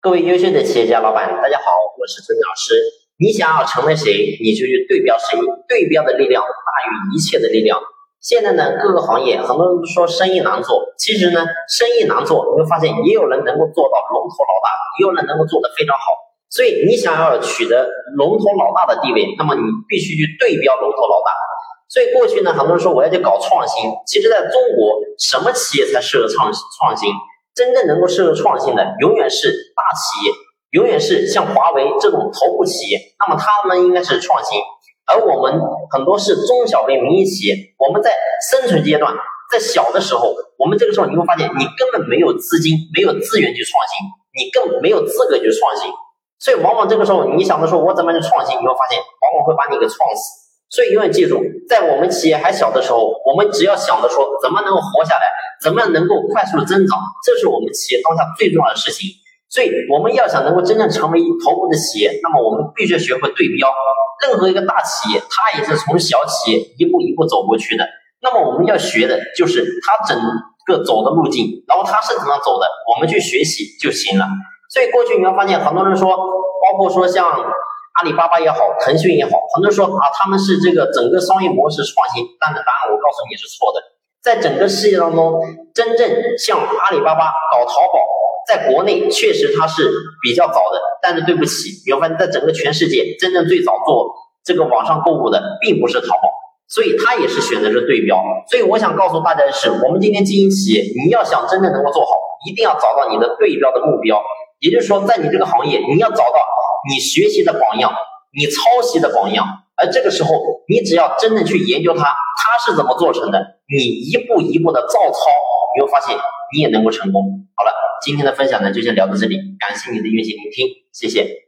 各位优秀的企业家老板，大家好，我是孙老师。你想要成为谁，你就去对标谁，对标的力量大于一切的力量。现在呢，各个行业很多人都说生意难做，其实呢，生意难做，你会发现也有人能够做到龙头老大，也有人能够做得非常好。所以你想要取得龙头老大的地位，那么你必须去对标龙头老大。所以过去呢，很多人说我要去搞创新，其实在中国，什么企业才适合创创新？真正能够适合创新的，永远是大企业，永远是像华为这种头部企业。那么他们应该是创新，而我们很多是中小微民营企业。我们在生存阶段，在小的时候，我们这个时候你会发现，你根本没有资金，没有资源去创新，你更没有资格去创新。所以往往这个时候，你想着说我怎么去创新，你会发现，往往会把你给创死。所以永远记住，在我们企业还小的时候，我们只要想着说怎么能够活下来，怎么样能够快速的增长，这是我们企业当下最重要的事情。所以我们要想能够真正成为头部的企业，那么我们必须学会对标。任何一个大企业，它也是从小企业一步一步走过去的。那么我们要学的就是它整个走的路径，然后它是怎么走的，我们去学习就行了。所以过去你会发现，很多人说，包括说像。阿里巴巴也好，腾讯也好，很多人说啊，他们是这个整个商业模式创新，但是答案我告诉你是错的。在整个世界当中，真正像阿里巴巴搞淘宝，在国内确实它是比较早的，但是对不起，你会发现在整个全世界，真正最早做这个网上购物的，并不是淘宝，所以它也是选择是对标。所以我想告诉大家的是，我们今天经营企业，你要想真正能够做好，一定要找到你的对标的目标，也就是说，在你这个行业，你要找到。你学习的榜样，你抄袭的榜样，而这个时候，你只要真正去研究它，它是怎么做成的，你一步一步的照抄，你会发现你也能够成功。好了，今天的分享呢就先聊到这里，感谢你的用心聆听，谢谢。